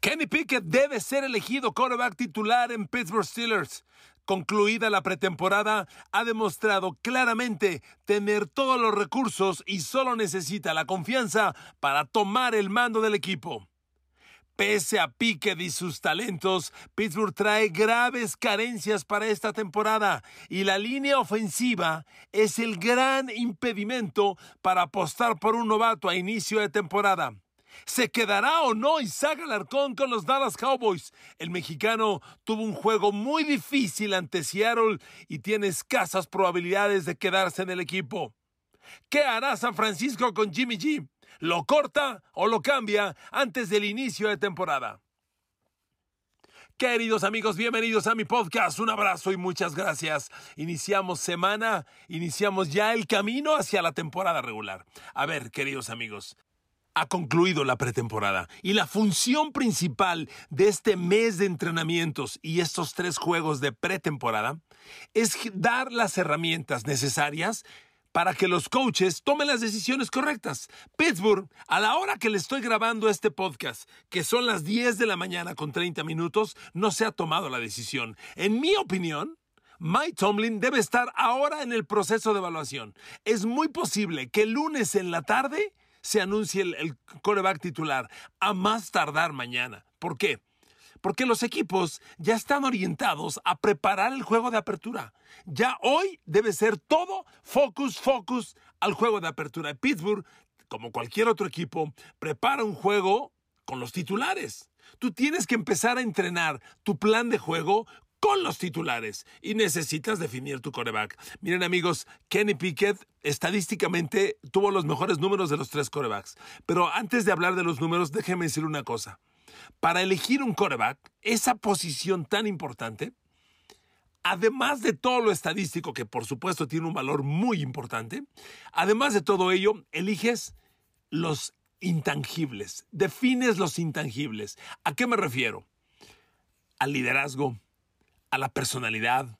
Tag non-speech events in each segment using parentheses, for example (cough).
Kenny Pickett debe ser elegido quarterback titular en Pittsburgh Steelers. Concluida la pretemporada, ha demostrado claramente tener todos los recursos y solo necesita la confianza para tomar el mando del equipo. Pese a Pickett y sus talentos, Pittsburgh trae graves carencias para esta temporada y la línea ofensiva es el gran impedimento para apostar por un novato a inicio de temporada. ¿Se quedará o no Isaac Alarcón con los Dallas Cowboys? El mexicano tuvo un juego muy difícil ante Seattle y tiene escasas probabilidades de quedarse en el equipo. ¿Qué hará San Francisco con Jimmy G? ¿Lo corta o lo cambia antes del inicio de temporada? Queridos amigos, bienvenidos a mi podcast. Un abrazo y muchas gracias. Iniciamos semana, iniciamos ya el camino hacia la temporada regular. A ver, queridos amigos, ha concluido la pretemporada y la función principal de este mes de entrenamientos y estos tres juegos de pretemporada es dar las herramientas necesarias para que los coaches tomen las decisiones correctas. Pittsburgh, a la hora que le estoy grabando este podcast, que son las 10 de la mañana con 30 minutos, no se ha tomado la decisión. En mi opinión, Mike Tomlin debe estar ahora en el proceso de evaluación. Es muy posible que el lunes en la tarde se anuncie el, coreback titular, a más tardar mañana. ¿Por qué? Porque los equipos ya están orientados a preparar el juego de apertura. Ya hoy debe ser todo focus, focus al juego de apertura. Pittsburgh, como cualquier otro equipo, prepara un juego con los titulares. Tú tienes que empezar a entrenar tu plan de juego con los titulares y necesitas definir tu coreback. Miren amigos, Kenny Pickett estadísticamente tuvo los mejores números de los tres corebacks. Pero antes de hablar de los números, déjenme decir una cosa. Para elegir un coreback, esa posición tan importante, además de todo lo estadístico, que por supuesto tiene un valor muy importante, además de todo ello, eliges los intangibles, defines los intangibles. ¿A qué me refiero? Al liderazgo, a la personalidad,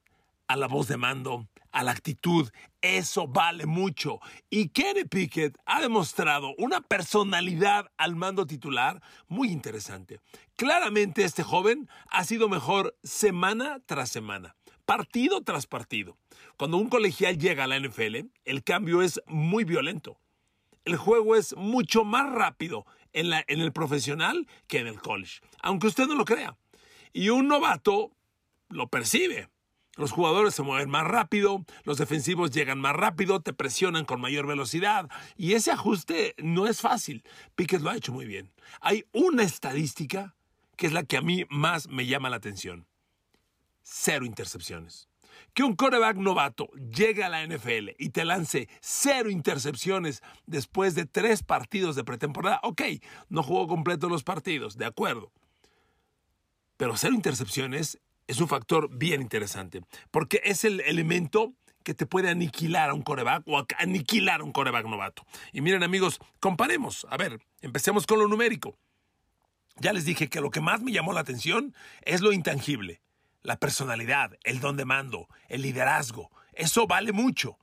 a la voz de mando, a la actitud. Eso vale mucho. Y Kenny Pickett ha demostrado una personalidad al mando titular muy interesante. Claramente este joven ha sido mejor semana tras semana, partido tras partido. Cuando un colegial llega a la NFL, el cambio es muy violento. El juego es mucho más rápido en, el profesional que en el college, aunque usted no lo crea. Y un novato lo percibe. Los jugadores se mueven más rápido, los defensivos llegan más rápido, te presionan con mayor velocidad y ese ajuste no es fácil. Piquet lo ha hecho muy bien. Hay una estadística que es la que a mí más me llama la atención. Cero intercepciones. Que un coreback novato llegue a la NFL y te lance cero intercepciones después de tres partidos de pretemporada, ok, no jugó completo los partidos, de acuerdo. Pero cero intercepciones es un factor bien interesante, porque es el elemento que te puede aniquilar a un coreback o aniquilar a un coreback novato. Y miren amigos, comparemos. A ver, empecemos con lo numérico. Ya les dije que lo que más me llamó la atención es lo intangible. La personalidad, el don de mando, el liderazgo. Eso vale mucho.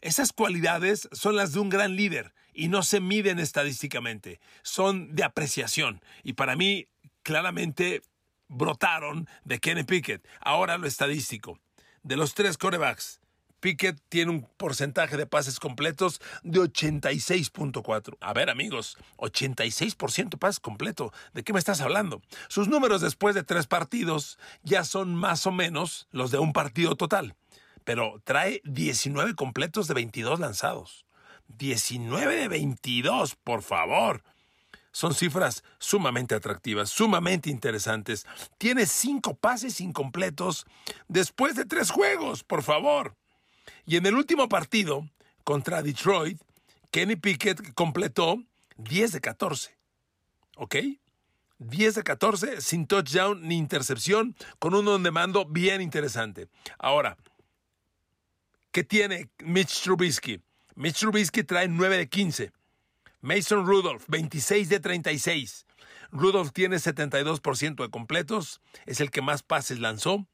Esas cualidades son las de un gran líder y no se miden estadísticamente. Son de apreciación. Y para mí, claramente, brotaron de Kenny Pickett. Ahora lo estadístico. De los tres corebacks, Pickett tiene un porcentaje de pases completos de 86.4. A ver, amigos, 86% pases completo. ¿De qué me estás hablando? Sus números después de tres partidos ya son más o menos los de un partido total. Pero trae 19 completos de 22 lanzados. 19 de 22, por favor. Son cifras sumamente atractivas, sumamente interesantes. Tiene cinco pases incompletos después de tres juegos, por favor. Y en el último partido contra Detroit, Kenny Pickett completó 10 de 14. ¿Ok? 10 de 14 sin touchdown ni intercepción, con un on mando bien interesante. Ahora, ¿qué tiene Mitch Trubisky? Mitch Trubisky trae 9 de 15. Mason Rudolph, 26 de 36. Rudolph tiene 72% de completos, es el que más pases lanzó.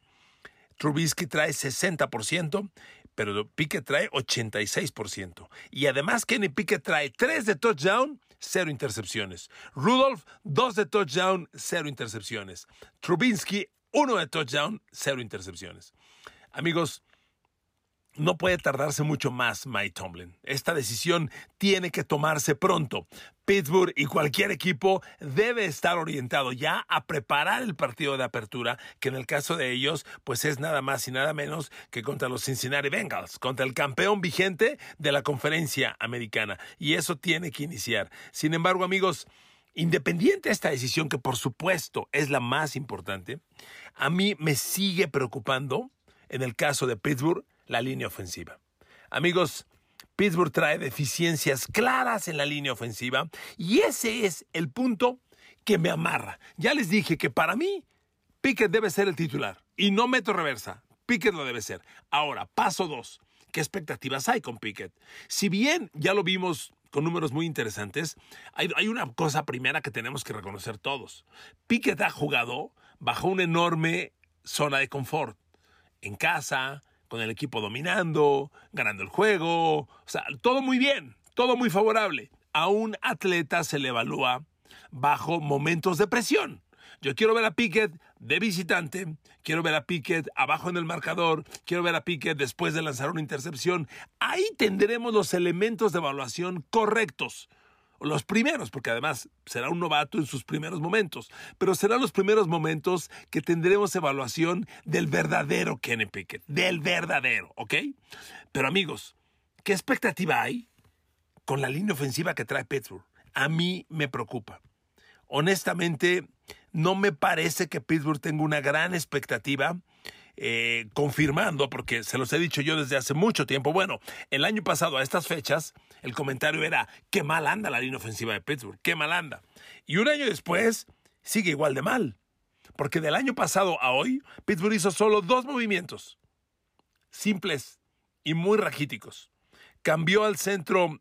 Trubisky trae 60%, pero Pickett trae 86%. Y además Kenny Pickett trae 3 de touchdown cero intercepciones. Rudolph, dos de touchdown, cero intercepciones. Trubinsky, uno de touchdown, cero intercepciones. Amigos, no puede tardarse mucho más Mike Tomlin. Esta decisión tiene que tomarse pronto. Pittsburgh y cualquier equipo debe estar orientado ya a preparar el partido de apertura, que en el caso de ellos, pues es nada más y nada menos que contra los Cincinnati Bengals, contra el campeón vigente de la conferencia americana. Y eso tiene que iniciar. Sin embargo, amigos, independiente de esta decisión, que por supuesto es la más importante, a mí me sigue preocupando, en el caso de Pittsburgh, la línea ofensiva. Amigos, Pittsburgh trae deficiencias claras en la línea ofensiva y ese es el punto que me amarra. Ya les dije que para mí Pickett debe ser el titular y no meto reversa. Pickett lo debe ser. Ahora, paso dos. ¿Qué expectativas hay con Pickett? Si bien ya lo vimos con números muy interesantes, hay, hay, una cosa primera que tenemos que reconocer todos. Pickett ha jugado bajo una enorme zona de confort. En casa, con el equipo dominando, ganando el juego, o sea, todo muy bien, todo muy favorable. A un atleta se le evalúa bajo momentos de presión. Yo quiero ver a Pickett de visitante, quiero ver a Pickett abajo en el marcador, quiero ver a Pickett después de lanzar una intercepción. Ahí tendremos los elementos de evaluación correctos los primeros, porque además será un novato en sus primeros momentos, pero serán los primeros momentos que tendremos evaluación del verdadero Kenny Pickett, del verdadero, ¿ok? Pero amigos, ¿qué expectativa hay con la línea ofensiva que trae Pittsburgh? A mí me preocupa. Honestamente, no me parece que Pittsburgh tenga una gran expectativa eh, confirmando, porque se los he dicho yo desde hace mucho tiempo. Bueno, el año pasado a estas fechas, el comentario era, qué mal anda la línea ofensiva de Pittsburgh, qué mal anda. Y un año después, sigue igual de mal. Porque del año pasado a hoy, Pittsburgh hizo solo dos movimientos, simples y muy raquíticos. Cambió al centro,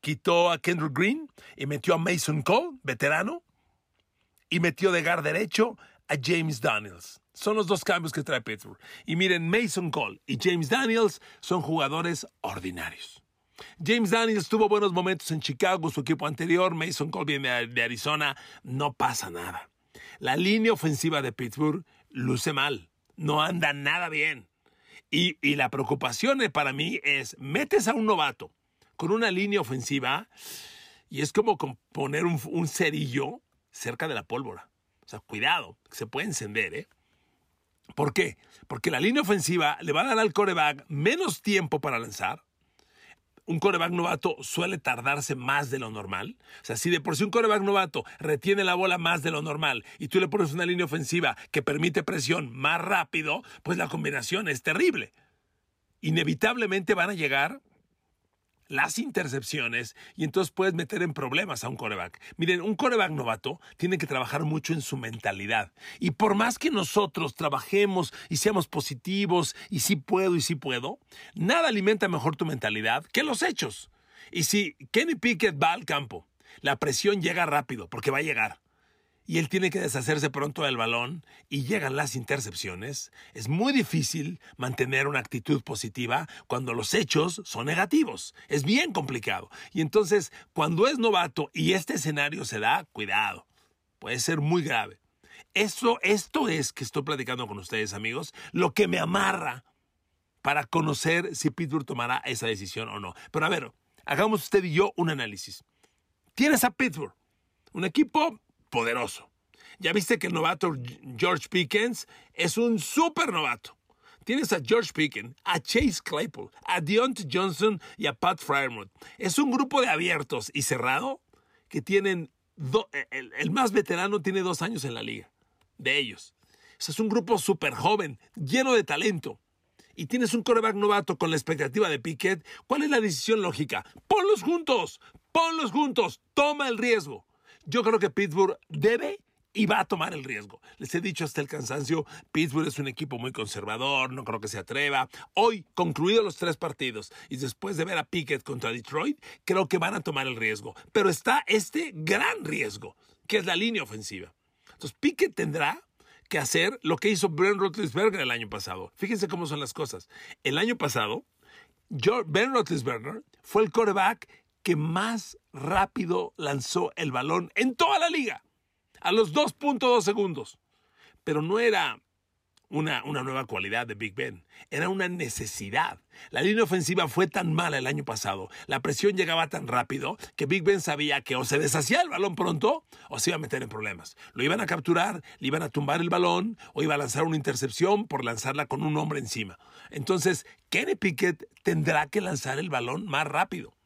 quitó a Kendrick Green y metió a Mason Cole, veterano, y metió de gar derecho a James Daniels. Son los dos cambios que trae Pittsburgh. Y miren, Mason Cole y James Daniels son jugadores ordinarios. James Daniels tuvo buenos momentos en Chicago, su equipo anterior. Mason Cole viene de Arizona. No pasa nada. La línea ofensiva de Pittsburgh luce mal. No anda nada bien. Y, la preocupación para mí es, metes a un novato con una línea ofensiva y es como poner un, un cerillo cerca de la pólvora. O sea, cuidado, se puede encender, ¿eh? ¿Por qué? Porque la línea ofensiva le va a dar al coreback menos tiempo para lanzar. Un coreback novato suele tardarse más de lo normal. O sea, si de por sí un coreback novato retiene la bola más de lo normal y tú le pones una línea ofensiva que permite presión más rápido, pues la combinación es terrible. Inevitablemente van a llegar las intercepciones y entonces puedes meter en problemas a un coreback. Miren, un coreback novato tiene que trabajar mucho en su mentalidad. Y por más que nosotros trabajemos y seamos positivos y sí puedo y sí puedo, nada alimenta mejor tu mentalidad que los hechos. Y si Kenny Pickett va al campo, la presión llega rápido, porque va a llegar y él tiene que deshacerse pronto del balón y llegan las intercepciones, es muy difícil mantener una actitud positiva cuando los hechos son negativos. Es bien complicado. Y entonces, cuando es novato y este escenario se da, cuidado, puede ser muy grave. Esto, esto es que estoy platicando con ustedes, amigos, lo que me amarra para conocer si Pittsburgh tomará esa decisión o no. Pero a ver, hagamos usted y yo un análisis. Tienes a Pittsburgh, un equipo poderoso. Ya viste que el novato George Pickens es un super novato. Tienes a George Pickens, a Chase Claypool, a Deontay Johnson y a Pat Fryermuth. Es un grupo de abiertos y cerrado que tienen. el, más veterano tiene dos años en la liga. De ellos. es un grupo súper joven, lleno de talento. Y tienes un coreback novato con la expectativa de Pickett. ¿Cuál es la decisión lógica? Ponlos juntos. Ponlos juntos. Toma el riesgo. Yo creo que Pittsburgh debe y va a tomar el riesgo. Les he dicho hasta el cansancio, Pittsburgh es un equipo muy conservador, no creo que se atreva. Hoy, concluidos los tres partidos y después de ver a Pickett contra Detroit, creo que van a tomar el riesgo. Pero está este gran riesgo, que es la línea ofensiva. Entonces, Pickett tendrá que hacer lo que hizo Ben Roethlisberger el año pasado. Fíjense cómo son las cosas. El año pasado, Ben Roethlisberger fue el quarterback que más rápido lanzó el balón en toda la liga, a los 2.2 segundos. Pero no era una, una, nueva cualidad de Big Ben, era una necesidad. La línea ofensiva fue tan mala el año pasado, la presión llegaba tan rápido que Big Ben sabía que o se deshacía el balón pronto o se iba a meter en problemas. Lo iban a capturar, le iban a tumbar el balón o iba a lanzar una intercepción por lanzarla con un hombre encima. Entonces, Kenny Pickett tendrá que lanzar el balón más rápido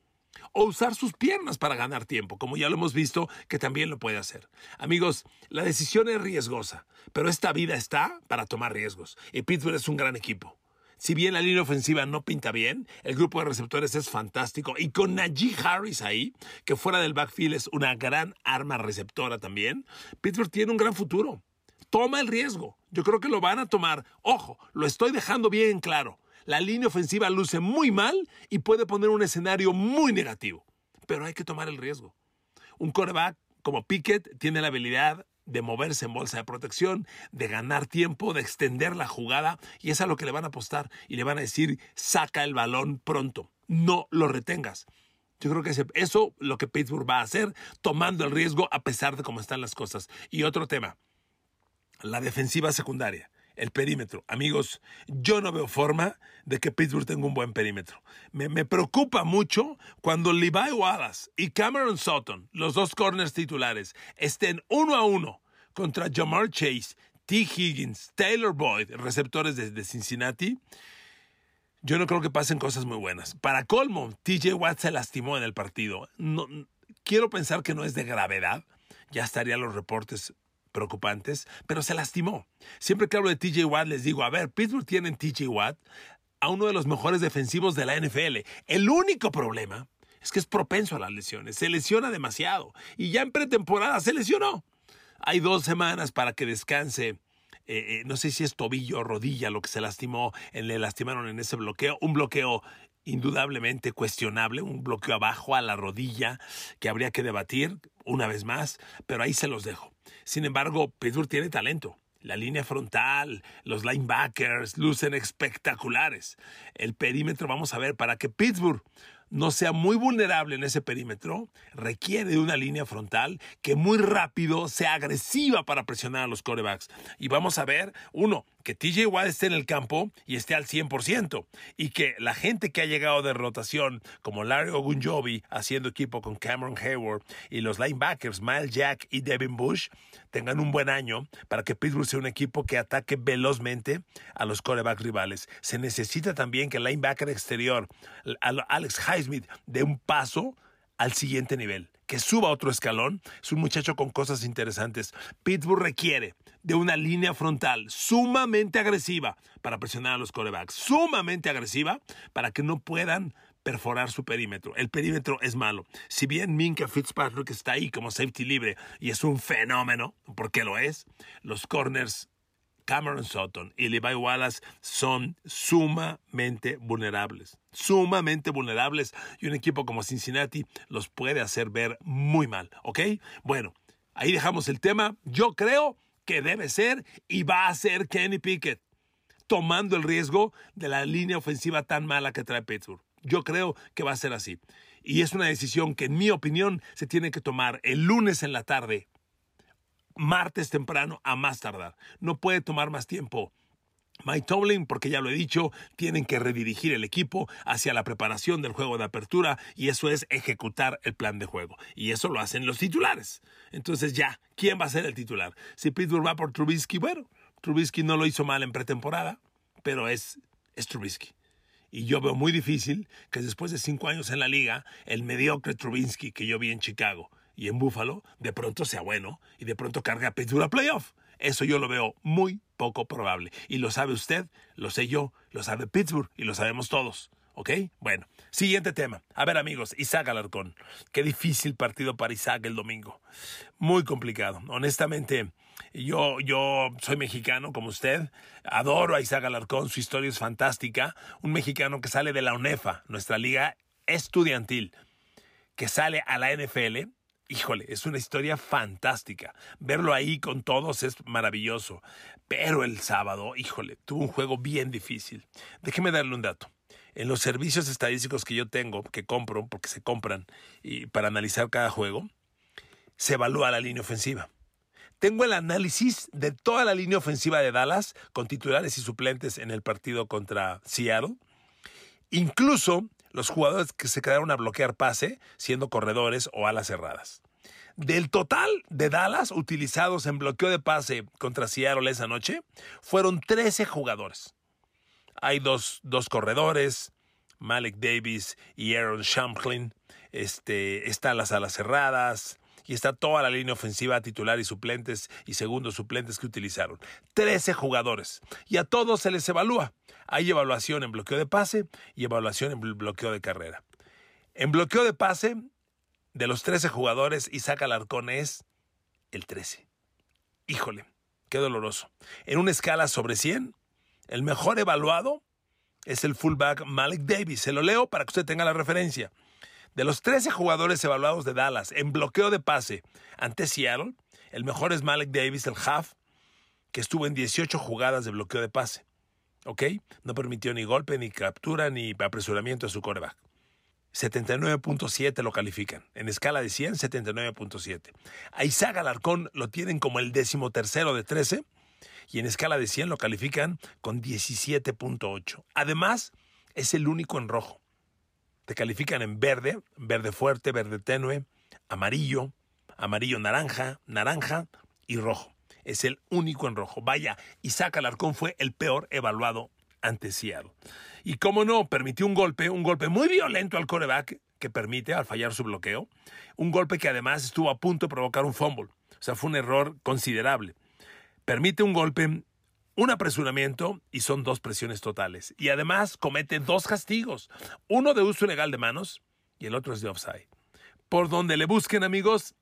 o usar sus piernas para ganar tiempo, como ya lo hemos visto que también lo puede hacer. Amigos, la decisión es riesgosa, pero esta vida está para tomar riesgos y Pittsburgh es un gran equipo. Si bien la línea ofensiva no pinta bien, el grupo de receptores es fantástico y con Najee Harris ahí, que fuera del backfield es una gran arma receptora también, Pittsburgh tiene un gran futuro. Toma el riesgo. Yo creo que lo van a tomar. Ojo, lo estoy dejando bien claro la línea ofensiva luce muy mal y puede poner un escenario muy negativo. Pero hay que tomar el riesgo. Un coreback como Pickett tiene la habilidad de moverse en bolsa de protección, de ganar tiempo, de extender la jugada, y es a lo que le van a apostar y le van a decir, saca el balón pronto, no lo retengas. Yo creo que eso es lo que Pittsburgh va a hacer, tomando el riesgo a pesar de cómo están las cosas. Y otro tema, la defensiva secundaria el perímetro. Amigos, yo no veo forma de que Pittsburgh tenga un buen perímetro. Me, preocupa mucho cuando Levi Wallace y Cameron Sutton, los dos corners titulares, estén uno a uno contra Jamar Chase, T. Higgins, Taylor Boyd, receptores de, Cincinnati. Yo no creo que pasen cosas muy buenas. Para colmo, TJ Watt se lastimó en el partido. No, quiero pensar que no es de gravedad. Ya estarían los reportes preocupantes, pero se lastimó. Siempre que hablo de TJ Watt les digo, a ver, Pittsburgh tiene en TJ Watt a uno de los mejores defensivos de la NFL. El único problema es que es propenso a las lesiones, se lesiona demasiado y ya en pretemporada se lesionó. Hay dos semanas para que descanse. Eh, eh, no sé si es tobillo rodilla lo que se lastimó, le lastimaron en ese bloqueo, un bloqueo indudablemente cuestionable, un bloqueo abajo a la rodilla que habría que debatir una vez más, pero ahí se los dejo. Sin embargo, Pittsburgh tiene talento. La línea frontal, los linebackers lucen espectaculares. El perímetro, vamos a ver, para que Pittsburgh no sea muy vulnerable en ese perímetro, requiere de una línea frontal que muy rápido sea agresiva para presionar a los corebacks. Y vamos a ver, uno, que TJ Watt esté en el campo y esté al 100%, y que la gente que ha llegado de rotación, como Larry Ogunjobi, haciendo equipo con Cameron Hayward, y los linebackers Miles Jack y Devin Bush, tengan un buen año para que Pittsburgh sea un equipo que ataque velozmente a los corebacks rivales. Se necesita también que el linebacker exterior, Alex Dé un paso al siguiente nivel, que suba otro escalón. Es un muchacho con cosas interesantes. Pittsburgh requiere de una línea frontal sumamente agresiva para presionar a los corebacks, sumamente agresiva para que no puedan perforar su perímetro. El perímetro es malo. Si bien Minka Fitzpatrick está ahí como safety libre y es un fenómeno, porque lo es, los corners Cameron Sutton y Levi Wallace son sumamente vulnerables. Sumamente vulnerables y un equipo como Cincinnati los puede hacer ver muy mal. ¿Ok? Bueno, ahí dejamos el tema. Yo creo que debe ser y va a ser Kenny Pickett, tomando el riesgo de la línea ofensiva tan mala que trae Pittsburgh. Yo creo que va a ser así. Y es una decisión que, en mi opinión, se tiene que tomar el lunes en la tarde, martes temprano a más tardar. No puede tomar más tiempo. Mike Tomlin, porque ya lo he dicho, tienen que redirigir el equipo hacia la preparación del juego de apertura y eso es ejecutar el plan de juego. Y eso lo hacen los titulares. Entonces ya, ¿quién va a ser el titular? Si Pittsburgh va por Trubisky, bueno, Trubisky no lo hizo mal en pretemporada, pero es, es Trubisky. Y yo veo muy difícil que después de cinco años en la liga, el mediocre Trubisky que yo vi en Chicago y en Buffalo, de pronto sea bueno y de pronto cargue a Pittsburgh a playoff. Eso yo lo veo muy poco probable. Y lo sabe usted, lo sé yo, lo sabe Pittsburgh y lo sabemos todos. ¿Ok? Bueno, siguiente tema. A ver amigos, Isaac Alarcón. Qué difícil partido para Isaac el domingo. Muy complicado. Honestamente, yo, yo soy mexicano como usted. Adoro a Isaac Alarcón. Su historia es fantástica. Un mexicano que sale de la UNEFA, nuestra liga estudiantil, que sale a la NFL híjole, es una historia fantástica. Verlo ahí con todos es maravilloso. Pero el sábado, híjole, tuvo un juego bien difícil. Déjeme darle un dato. en los servicios estadísticos que yo tengo, que compro, porque se compran y para analizar cada juego, se evalúa la línea ofensiva. Tengo el análisis de toda la línea ofensiva de Dallas con titulares y suplentes en el partido contra Seattle. Incluso los jugadores que se quedaron a bloquear pase, siendo corredores o alas cerradas. Del total de Dallas utilizados en bloqueo de pase contra Seattle esa noche, fueron 13 jugadores. Hay dos, dos corredores, Malik Davis y Aaron Shamklin. Este, están las alas cerradas y está toda la línea ofensiva titular y suplentes y segundos suplentes que utilizaron. 13 jugadores. Y a todos se les evalúa. Hay evaluación en bloqueo de pase y evaluación en bloqueo de carrera. En bloqueo de pase, de los 13 jugadores, Isaac Alarcón es el 13. Híjole, qué doloroso. En una escala sobre 100, el mejor evaluado es el fullback Malik Davis. Se lo leo para que usted tenga la referencia. De los 13 jugadores evaluados de Dallas en bloqueo de pase ante Seattle, el mejor es Malik Davis, el half, que estuvo en 18 jugadas de bloqueo de pase. ¿Ok? No permitió ni golpe, ni captura, ni apresuramiento a su coreback. 79.7 lo califican. En escala de 100, 79.7. A Isaac Alarcón lo tienen como el décimo tercero de 13 y en escala de 100 lo califican con 17.8. Además, es el único en rojo. Te califican en verde, verde fuerte, verde tenue, amarillo, amarillo naranja, naranja y rojo. Es el único en rojo. Vaya, Isaac Alarcón fue el peor evaluado ante Seattle. Y cómo no, permitió un golpe, un golpe muy violento al coreback que permite al fallar su bloqueo. Un golpe que además estuvo a punto de provocar un fumble. O sea, fue un error considerable. Permite un golpe, un apresuramiento y son dos presiones totales. Y además comete dos castigos. Uno de uso ilegal de manos y el otro es de offside. Por donde le busquen, amigos,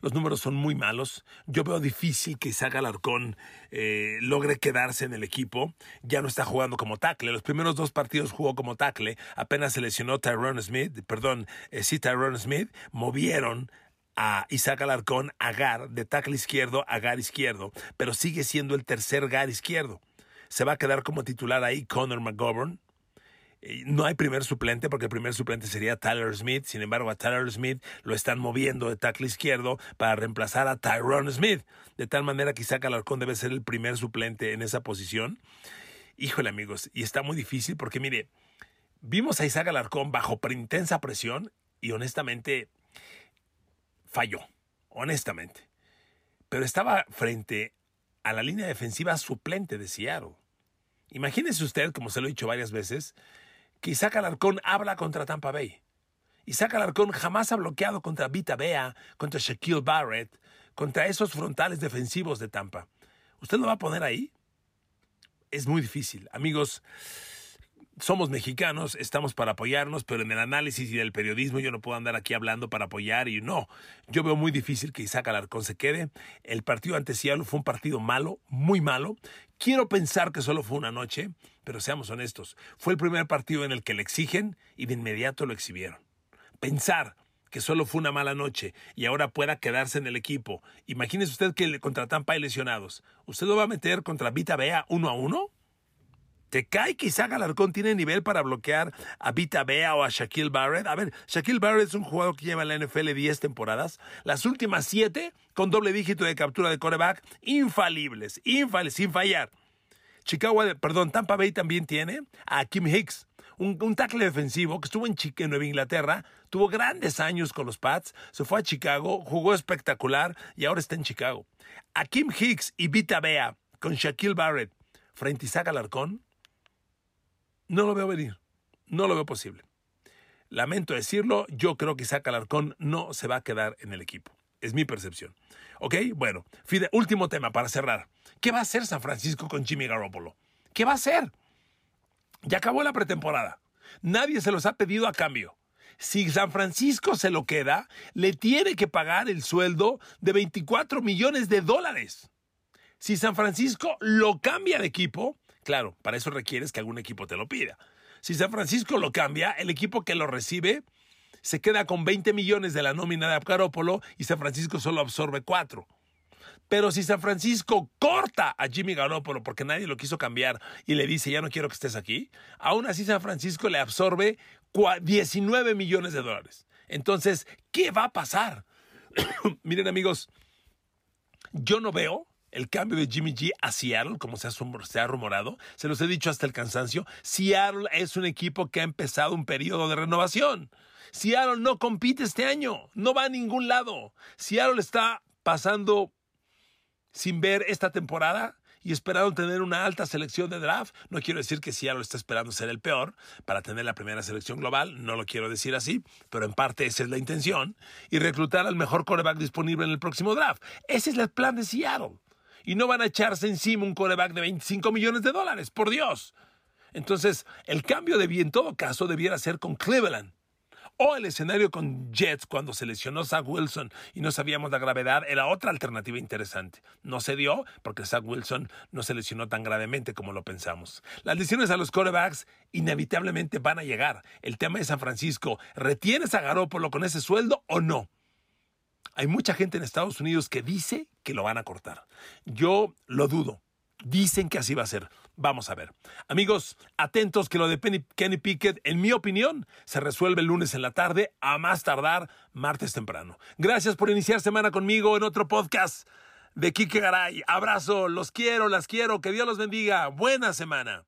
los números son muy malos. Yo veo difícil que Isaac Alarcón eh, logre quedarse en el equipo. Ya no está jugando como tackle. Los primeros dos partidos jugó como tackle. Apenas se lesionó Tyrone Smith, perdón, eh, sí, Tyrone Smith. Movieron a Isaac Alarcón a Gar, de tackle izquierdo a Gar izquierdo, pero sigue siendo el tercer Gar izquierdo. Se va a quedar como titular ahí Connor McGovern, no hay primer suplente porque el primer suplente sería Tyler Smith. Sin embargo, a Tyler Smith lo están moviendo de tackle izquierdo para reemplazar a Tyrone Smith. De tal manera que Isaac Alarcón debe ser el primer suplente en esa posición. Híjole, amigos, y está muy difícil porque, mire, vimos a Isaac Alarcón bajo intensa presión y honestamente falló. Honestamente. Pero estaba frente a la línea defensiva suplente de Seattle. Imagínese usted, como se lo he dicho varias veces, que Isaac Alarcón habla contra Tampa Bay. Isaac Alarcón jamás ha bloqueado contra Vita Bea, contra Shaquille Barrett, contra esos frontales defensivos de Tampa. ¿Usted lo va a poner ahí? Es muy difícil. Amigos, somos mexicanos, estamos para apoyarnos, pero en el análisis y del periodismo yo no puedo andar aquí hablando para apoyar y no. Yo veo muy difícil que Isaac Alarcón se quede. El partido ante Seattle fue un partido malo, muy malo. Quiero pensar que solo fue una noche, pero seamos honestos, fue el primer partido en el que le exigen y de inmediato lo exhibieron. Pensar que solo fue una mala noche y ahora pueda quedarse en el equipo. Imagínese usted que contra Tampa hay lesionados. ¿Usted lo va a meter contra Vita Bea uno a uno? ¿Te cae que Isaac Alarcón tiene nivel para bloquear a Vita Bea o a Shaquille Barrett? A ver, Shaquille Barrett es un jugador que lleva en la NFL 10 temporadas. Las últimas 7 con doble dígito de captura de coreback, infalibles, infalibles, sin fallar. Chicago, perdón, Tampa Bay también tiene a Kim Hicks, un, tackle defensivo que estuvo en, en, Nueva Inglaterra, tuvo grandes años con los Pats, se fue a Chicago, jugó espectacular y ahora está en Chicago. A Kim Hicks y Vita Bea con Shaquille Barrett frente a Isaac Alarcón, no lo veo venir. No lo veo posible. Lamento decirlo, yo creo que Isaac Alarcón no se va a quedar en el equipo. Es mi percepción. ¿Ok? Bueno, Fide, último tema para cerrar. ¿Qué va a hacer San Francisco con Jimmy Garoppolo? ¿Qué va a hacer? Ya acabó la pretemporada. Nadie se los ha pedido a cambio. Si San Francisco se lo queda, le tiene que pagar el sueldo de 24 millones de dólares. Si San Francisco lo cambia de equipo, Claro, para eso requieres que algún equipo te lo pida. Si San Francisco lo cambia, el equipo que lo recibe se queda con 20 millones de la nómina de Garópolo y San Francisco solo absorbe 4. Pero si San Francisco corta a Jimmy Garoppolo porque nadie lo quiso cambiar y le dice ya no quiero que estés aquí, aún así San Francisco le absorbe 19 millones de dólares. Entonces, ¿qué va a pasar? (coughs) Miren amigos, yo no veo el cambio de Jimmy G a Seattle, como se ha, rumorado. Se los he dicho hasta el cansancio. Seattle es un equipo que ha empezado un periodo de renovación. Seattle no compite este año, no va a ningún lado. Seattle está pasando sin ver esta temporada y esperaron tener una alta selección de draft. No quiero decir que Seattle está esperando ser el peor para tener la primera selección global, no lo quiero decir así, pero en parte esa es la intención, y reclutar al mejor quarterback disponible en el próximo draft. Ese es el plan de Seattle. Y no van a echarse encima un quarterback de 25 millones de dólares, por Dios. Entonces, el cambio de en todo caso debiera ser con Cleveland o el escenario con Jets cuando se lesionó Zach Wilson y no sabíamos la gravedad era otra alternativa interesante. No se dio porque Zach Wilson no se lesionó tan gravemente como lo pensamos. Las lesiones a los quarterbacks inevitablemente van a llegar. El tema de San Francisco, ¿retienes a Garoppolo con ese sueldo o no? Hay mucha gente en Estados Unidos que dice que lo van a cortar. Yo lo dudo. Dicen que así va a ser. Vamos a ver. Amigos, atentos que lo de Kenny Pickett, en mi opinión, se resuelve el lunes en la tarde, a más tardar martes temprano. Gracias por iniciar semana conmigo en otro podcast de Kike Garay. Abrazo, los quiero, las quiero, que Dios los bendiga. Buena semana.